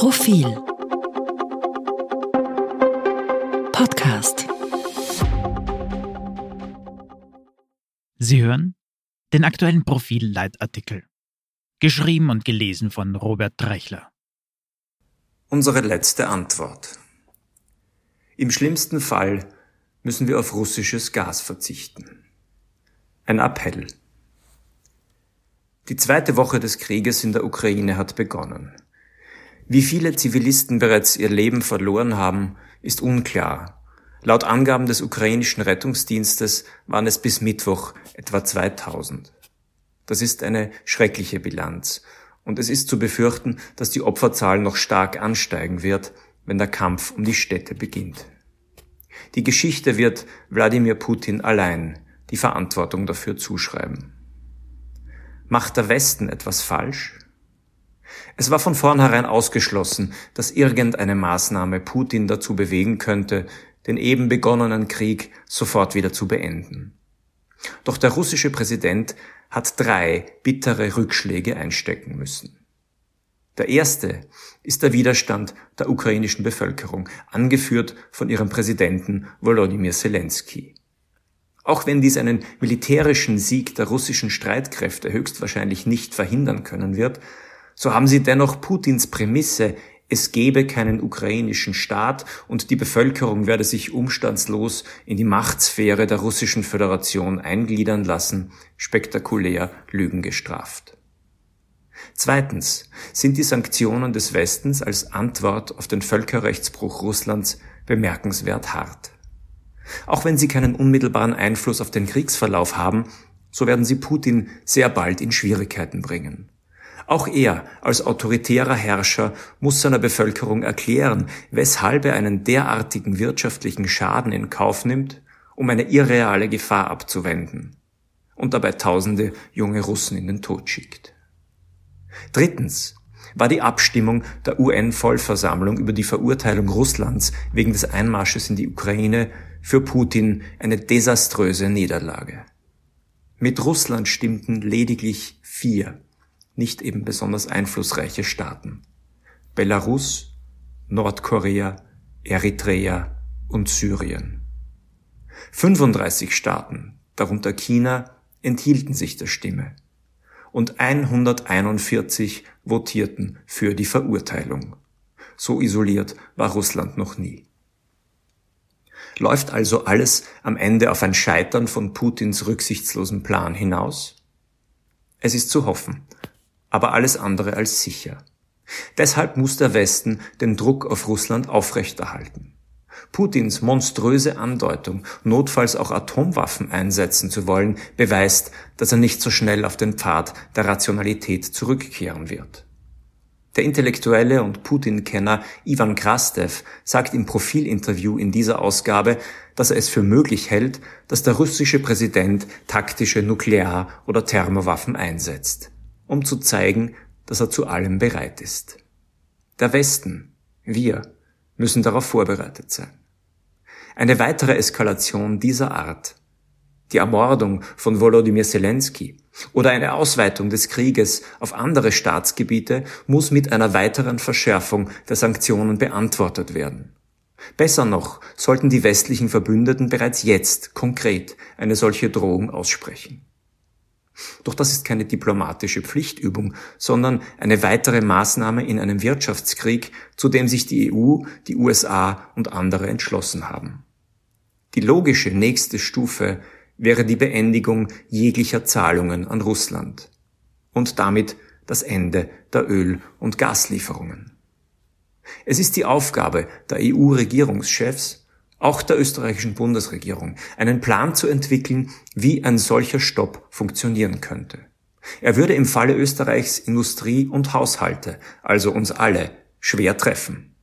Profil Podcast Sie hören den aktuellen Profil-Leitartikel, geschrieben und gelesen von Robert Drechler. Unsere letzte Antwort. Im schlimmsten Fall müssen wir auf russisches Gas verzichten. Ein Appell. Die zweite Woche des Krieges in der Ukraine hat begonnen. Wie viele Zivilisten bereits ihr Leben verloren haben, ist unklar. Laut Angaben des ukrainischen Rettungsdienstes waren es bis Mittwoch etwa 2000. Das ist eine schreckliche Bilanz. Und es ist zu befürchten, dass die Opferzahl noch stark ansteigen wird, wenn der Kampf um die Städte beginnt. Die Geschichte wird Wladimir Putin allein die Verantwortung dafür zuschreiben. Macht der Westen etwas falsch? Es war von vornherein ausgeschlossen, dass irgendeine Maßnahme Putin dazu bewegen könnte, den eben begonnenen Krieg sofort wieder zu beenden. Doch der russische Präsident hat drei bittere Rückschläge einstecken müssen. Der erste ist der Widerstand der ukrainischen Bevölkerung, angeführt von ihrem Präsidenten Volodymyr Zelensky. Auch wenn dies einen militärischen Sieg der russischen Streitkräfte höchstwahrscheinlich nicht verhindern können wird, so haben sie dennoch Putins Prämisse, es gebe keinen ukrainischen Staat und die Bevölkerung werde sich umstandslos in die Machtsphäre der russischen Föderation eingliedern lassen, spektakulär Lügen gestraft. Zweitens sind die Sanktionen des Westens als Antwort auf den Völkerrechtsbruch Russlands bemerkenswert hart. Auch wenn sie keinen unmittelbaren Einfluss auf den Kriegsverlauf haben, so werden sie Putin sehr bald in Schwierigkeiten bringen. Auch er als autoritärer Herrscher muss seiner Bevölkerung erklären, weshalb er einen derartigen wirtschaftlichen Schaden in Kauf nimmt, um eine irreale Gefahr abzuwenden und dabei tausende junge Russen in den Tod schickt. Drittens war die Abstimmung der UN-Vollversammlung über die Verurteilung Russlands wegen des Einmarsches in die Ukraine für Putin eine desaströse Niederlage. Mit Russland stimmten lediglich vier nicht eben besonders einflussreiche Staaten. Belarus, Nordkorea, Eritrea und Syrien. 35 Staaten, darunter China, enthielten sich der Stimme und 141 votierten für die Verurteilung. So isoliert war Russland noch nie. Läuft also alles am Ende auf ein Scheitern von Putins rücksichtslosen Plan hinaus? Es ist zu hoffen, aber alles andere als sicher. Deshalb muss der Westen den Druck auf Russland aufrechterhalten. Putins monströse Andeutung, notfalls auch Atomwaffen einsetzen zu wollen, beweist, dass er nicht so schnell auf den Pfad der Rationalität zurückkehren wird. Der Intellektuelle und Putin-Kenner Ivan Krastev sagt im Profilinterview in dieser Ausgabe, dass er es für möglich hält, dass der russische Präsident taktische Nuklear- oder Thermowaffen einsetzt um zu zeigen, dass er zu allem bereit ist. Der Westen, wir, müssen darauf vorbereitet sein. Eine weitere Eskalation dieser Art, die Ermordung von Volodymyr Zelensky oder eine Ausweitung des Krieges auf andere Staatsgebiete muss mit einer weiteren Verschärfung der Sanktionen beantwortet werden. Besser noch sollten die westlichen Verbündeten bereits jetzt konkret eine solche Drohung aussprechen. Doch das ist keine diplomatische Pflichtübung, sondern eine weitere Maßnahme in einem Wirtschaftskrieg, zu dem sich die EU, die USA und andere entschlossen haben. Die logische nächste Stufe wäre die Beendigung jeglicher Zahlungen an Russland und damit das Ende der Öl- und Gaslieferungen. Es ist die Aufgabe der EU-Regierungschefs, auch der österreichischen Bundesregierung, einen Plan zu entwickeln, wie ein solcher Stopp funktionieren könnte. Er würde im Falle Österreichs Industrie und Haushalte, also uns alle, schwer treffen.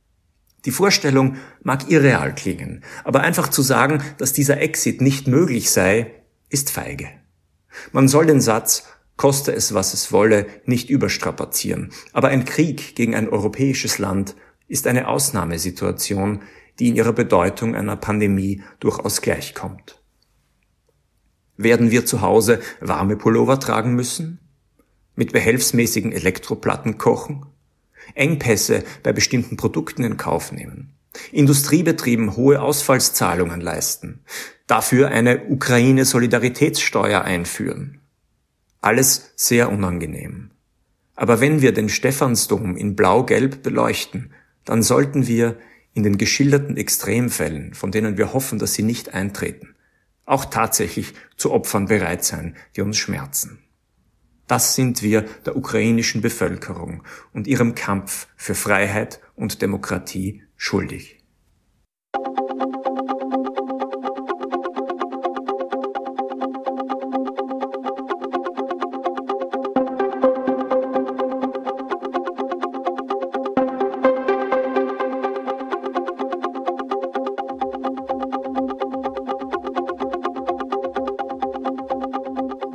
Die Vorstellung mag irreal klingen, aber einfach zu sagen, dass dieser Exit nicht möglich sei, ist feige. Man soll den Satz, koste es was es wolle, nicht überstrapazieren, aber ein Krieg gegen ein europäisches Land ist eine Ausnahmesituation, die in ihrer Bedeutung einer Pandemie durchaus gleichkommt. Werden wir zu Hause warme Pullover tragen müssen? Mit behelfsmäßigen Elektroplatten kochen? Engpässe bei bestimmten Produkten in Kauf nehmen, Industriebetrieben hohe Ausfallszahlungen leisten, dafür eine Ukraine-Solidaritätssteuer einführen. Alles sehr unangenehm. Aber wenn wir den Stephansdom in blau-gelb beleuchten, dann sollten wir in den geschilderten Extremfällen, von denen wir hoffen, dass sie nicht eintreten, auch tatsächlich zu Opfern bereit sein, die uns schmerzen. Das sind wir der ukrainischen Bevölkerung und ihrem Kampf für Freiheit und Demokratie schuldig.